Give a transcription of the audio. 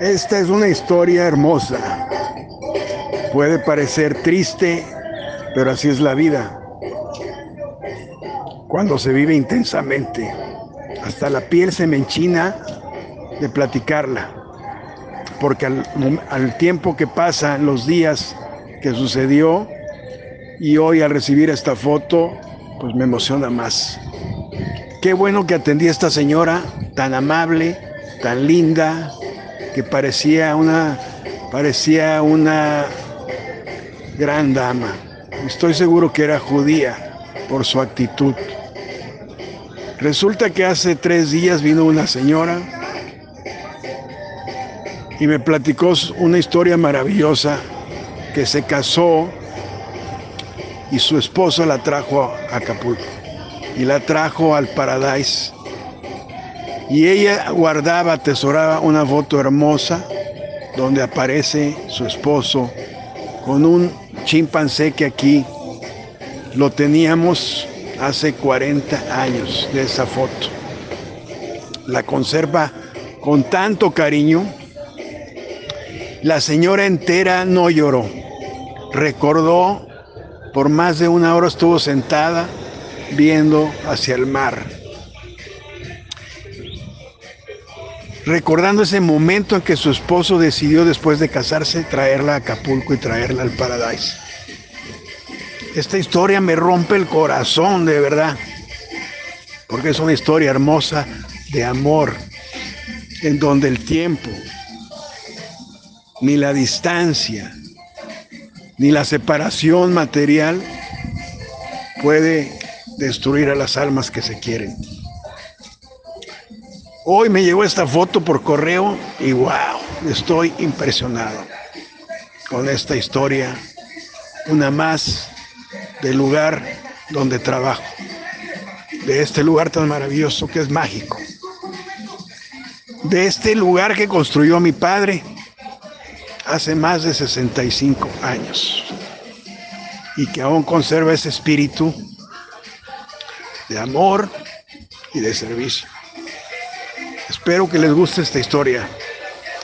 Esta es una historia hermosa. Puede parecer triste, pero así es la vida. Cuando se vive intensamente, hasta la piel se me enchina de platicarla, porque al, tiempo que pasan los días que sucedió y hoy al recibir esta foto, pues me emociona más. Qué bueno que atendí a esta señora tan amable, tan linda, que parecía una, parecía una gran dama. Estoy seguro que era judía por su actitud. Resulta que hace tres días vino una señora y me platicó una historia maravillosa que se casó y su esposo la trajo a Acapulco y la trajo al Paradise. Y ella guardaba, atesoraba una foto hermosa donde aparece su esposo con un chimpancé que aquí lo teníamos hace 40 años de esa foto. La conserva con tanto cariño. La señora entera no lloró. Recordó, por más de una hora estuvo sentada viendo hacia el mar. Recordando ese momento en que su esposo decidió después de casarse traerla a Acapulco y traerla al Paradise. Esta historia me rompe el corazón de verdad, porque es una historia hermosa de amor, en donde el tiempo, ni la distancia, ni la separación material puede destruir a las almas que se quieren. Hoy me llegó esta foto por correo y wow, estoy impresionado con esta historia, una más del lugar donde trabajo, de este lugar tan maravilloso que es mágico, de este lugar que construyó mi padre hace más de 65 años y que aún conserva ese espíritu de amor y de servicio. Espero que les guste esta historia.